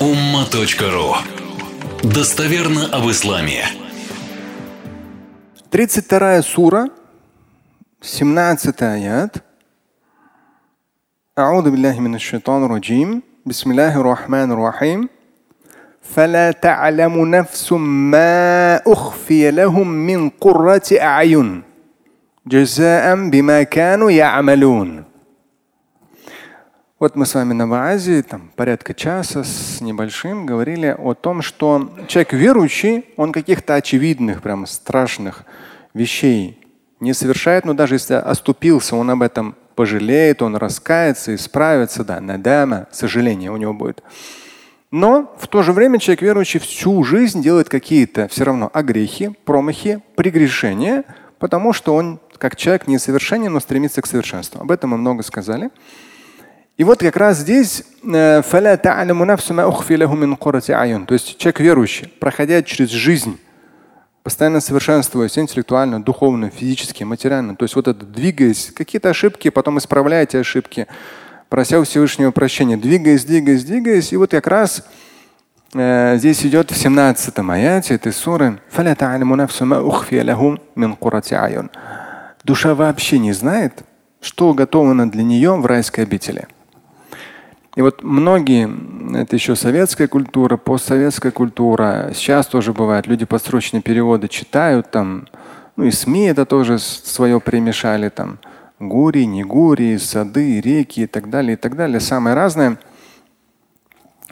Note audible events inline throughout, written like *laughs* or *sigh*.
umma.ru Достоверно об исламе. 32 сура, 17 аят. أعوذ بالله من الشيطان الرجيم بسم الله الرحمن الرحيم فلا تعلم نفس ما أخفي لهم من قرة أعين جزاء بما كانوا يعملون Вот мы с вами на базе, там порядка часа с небольшим, говорили о том, что человек верующий, он каких-то очевидных, прям страшных вещей не совершает, но даже если оступился, он об этом пожалеет, он раскается, исправится, да, надама, сожаление у него будет. Но в то же время человек верующий всю жизнь делает какие-то все равно огрехи, промахи, прегрешения, потому что он как человек несовершенен, но стремится к совершенству. Об этом мы много сказали. И вот как раз здесь э, то есть человек верующий, проходя через жизнь, постоянно совершенствуясь интеллектуально, духовно, физически, материально, то есть вот это двигаясь, какие-то ошибки, потом исправляя эти ошибки, прося у Всевышнего прощения, двигаясь, двигаясь, двигаясь. И вот как раз э, здесь идет в 17 аяте этой суры Душа вообще не знает, что уготовано для нее в райской обители. И вот многие, это еще советская культура, постсоветская культура, сейчас тоже бывает, люди подсрочные переводы читают, там, ну и СМИ это тоже свое примешали, там, гури, не гури, сады, реки и так далее, и так далее, самое разное.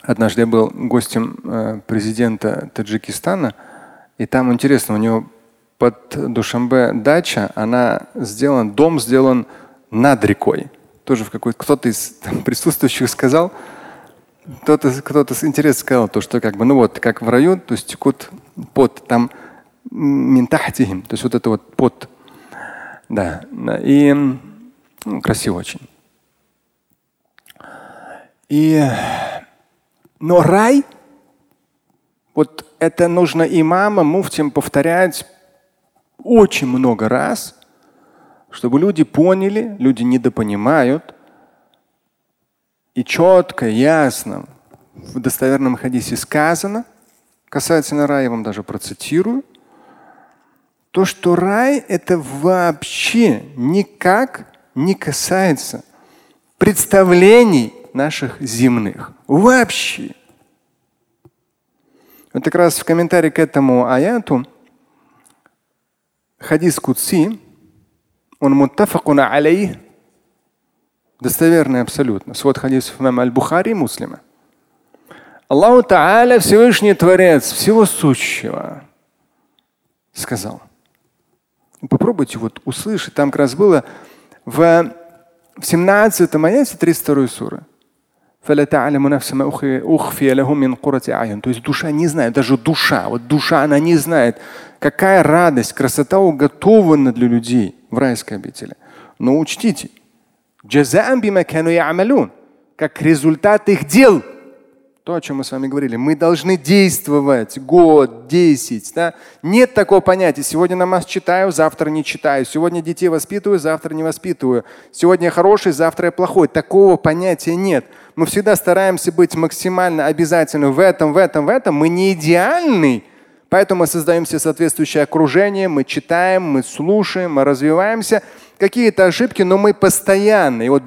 Однажды я был гостем э, президента Таджикистана, и там интересно, у него под Душамбе дача, она сделан, дом сделан над рекой тоже в какой-то кто-то из там, присутствующих сказал, кто-то кто-то интересно сказал, то, что как бы, ну вот, как в раю, то есть текут под там минтахтихим, то есть вот это вот под. Да. И ну, красиво очень. И, но рай, вот это нужно имамам, муфтям повторять очень много раз – чтобы люди поняли, люди недопонимают, и четко, ясно в достоверном хадисе сказано, касательно рая, я вам даже процитирую, то, что рай это вообще никак не касается представлений наших земных. Вообще. Вот как раз в комментарии к этому аяту хадис Куци, он муттафакун алейх, достоверный абсолютно. Свод хадисов имам Аль-Бухари и Муслима. Аллаху Та'аля, Всевышний Творец всего сущего, сказал. Попробуйте вот услышать. Там как раз было в, в 17 аяте 32 суры. То есть душа не знает, даже душа, вот душа, она не знает, какая радость, красота уготована для людей в райской обители. Но учтите, как результат их дел. То, о чем мы с вами говорили. Мы должны действовать год, десять. Да? Нет такого понятия. Сегодня намаз читаю, завтра не читаю. Сегодня детей воспитываю, завтра не воспитываю. Сегодня я хороший, завтра я плохой. Такого понятия нет. Мы всегда стараемся быть максимально обязательны в этом, в этом, в этом. Мы не идеальны, Поэтому мы создаем себе соответствующее окружение, мы читаем, мы слушаем, мы развиваемся. Какие-то ошибки, но мы постоянно. И вот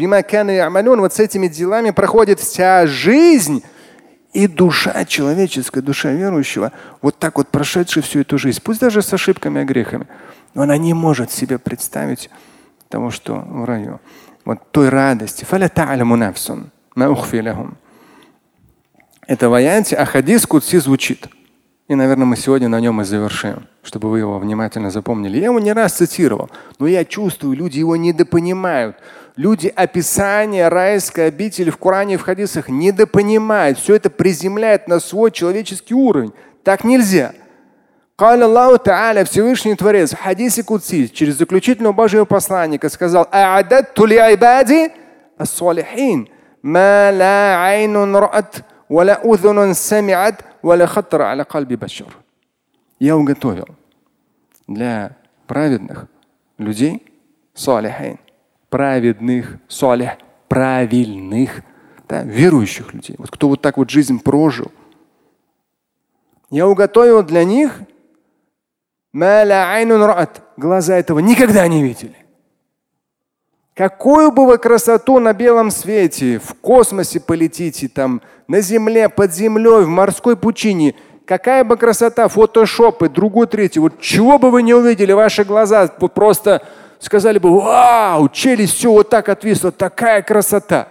вот с этими делами проходит вся жизнь. И душа человеческая, душа верующего, вот так вот прошедшая всю эту жизнь, пусть даже с ошибками и грехами, но она не может себе представить того, что в раю. Вот той радости. Это в аяте, а хадис Кудси звучит. И, наверное, мы сегодня на нем и завершим, чтобы вы его внимательно запомнили. Я его не раз цитировал, но я чувствую, люди его недопонимают. Люди описание райской обители в Коране и в хадисах недопонимают. Все это приземляет на свой человеческий уровень. Так нельзя. قال الله تعالى Всевышний Творец в хадисе Кудси через заключительного Божьего посланника сказал أعددت لعبادي الصالحين ما لا عين رأت ولا أذن سمعت я уготовил для праведных людей, салихин, праведных, салих, правильных, да, верующих людей, вот кто вот так вот жизнь прожил. Я уготовил для них глаза этого никогда не видели. Какую бы вы красоту на белом свете, в космосе полетите, там, на земле, под землей, в морской пучине, какая бы красота, фотошопы, другой, третий, вот чего бы вы не увидели, ваши глаза просто сказали бы, вау, челюсть все вот так отвисла, такая красота.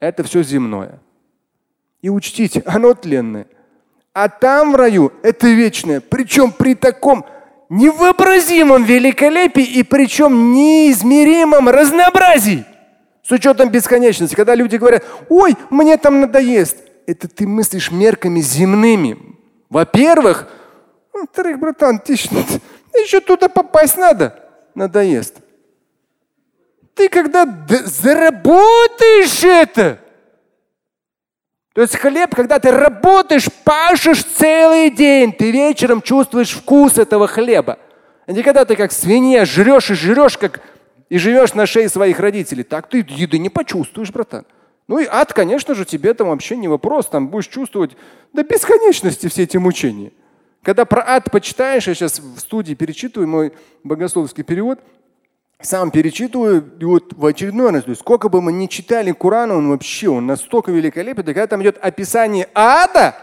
Это все земное. И учтите, оно тленное. А там в раю это вечное. Причем при таком невообразимом великолепии и причем неизмеримом разнообразии. С учетом бесконечности. Когда люди говорят, ой, мне там надоест. Это ты мыслишь мерками земными. Во-первых, во-вторых, братан, ты *laughs* еще туда попасть надо. Надоест. Ты когда заработаешь это, то есть хлеб, когда ты работаешь, пашешь целый день, ты вечером чувствуешь вкус этого хлеба. А не когда ты как свинья жрешь и жрешь, как и живешь на шее своих родителей. Так ты еды не почувствуешь, братан. Ну и ад, конечно же, тебе там вообще не вопрос. Там будешь чувствовать до бесконечности все эти мучения. Когда про ад почитаешь, я сейчас в студии перечитываю мой богословский перевод, сам перечитываю, и вот в очередной раз, то есть сколько бы мы ни читали Коран, он вообще, он настолько великолепен, когда там идет описание ада,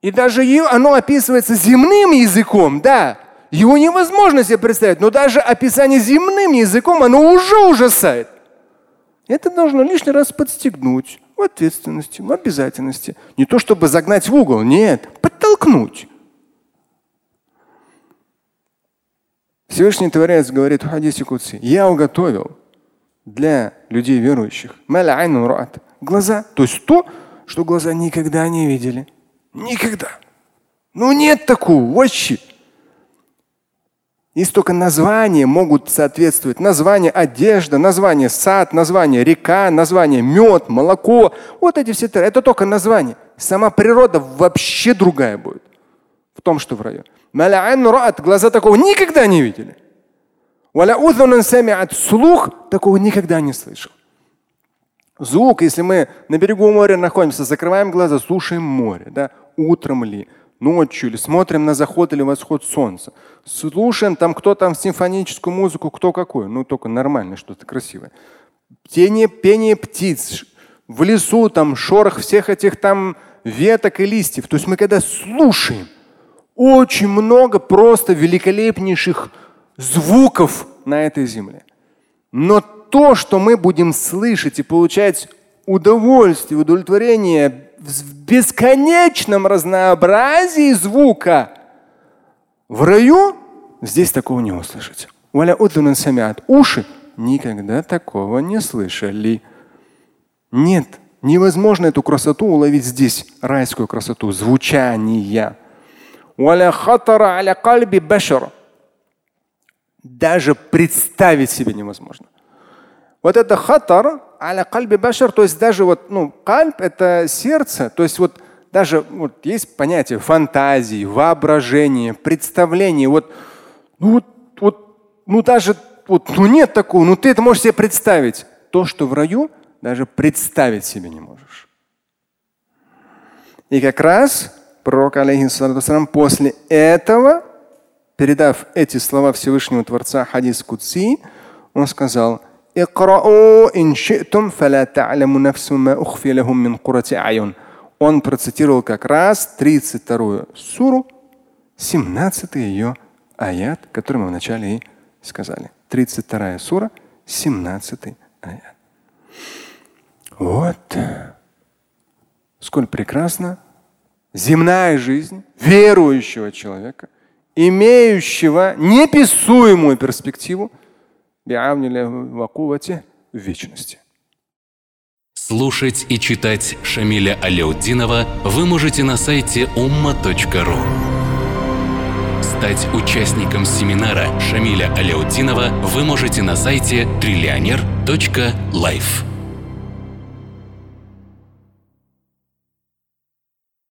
и даже оно описывается земным языком, да, его невозможно себе представить, но даже описание земным языком, оно уже ужасает. Это должно лишний раз подстегнуть в ответственности, в обязательности. Не то чтобы загнать в угол, нет, подтолкнуть. Всевышний Творец говорит в хадисе Кутси, я уготовил для людей верующих глаза, то есть то, что глаза никогда не видели. Никогда. Ну нет такого, вообще. Есть только названия могут соответствовать. Название одежда, название сад, название река, название мед, молоко. Вот эти все. Это только название. Сама природа вообще другая будет в том, что в раю. Глаза такого никогда не видели. Слух такого никогда не слышал. Звук, если мы на берегу моря находимся, закрываем глаза, слушаем море, да, утром ли, ночью или смотрим на заход или восход солнца. Слушаем там кто там симфоническую музыку, кто какую, ну только нормально, что-то красивое. Пение, пение птиц, в лесу там шорох всех этих там веток и листьев. То есть мы когда слушаем, очень много просто великолепнейших звуков на этой земле. Но то, что мы будем слышать и получать удовольствие, удовлетворение в бесконечном разнообразии звука, в раю здесь такого не услышите. Уши никогда такого не слышали. Нет, невозможно эту красоту уловить здесь, райскую красоту, звучания. Даже представить себе невозможно. Вот это хатар аля кальби башар, то есть даже вот, ну, кальб это сердце, то есть вот даже вот есть понятие фантазии, воображения, представления. Вот, ну, вот, вот, ну даже вот, ну нет такого, ну ты это можешь себе представить. То, что в раю, даже представить себе не можешь. И как раз пророк, алейхиссалам, после этого, передав эти слова Всевышнего Творца, хадис Кудси, он сказал, Он процитировал как раз 32 суру, 17 ее аят, который мы вначале и сказали. 32 сура, 17 аят. Вот. Сколь прекрасно земная жизнь верующего человека, имеющего неписуемую перспективу в вечности. Слушать и читать Шамиля Аляутдинова вы можете на сайте umma.ru. Стать участником семинара Шамиля Аляутдинова вы можете на сайте триллионер.life.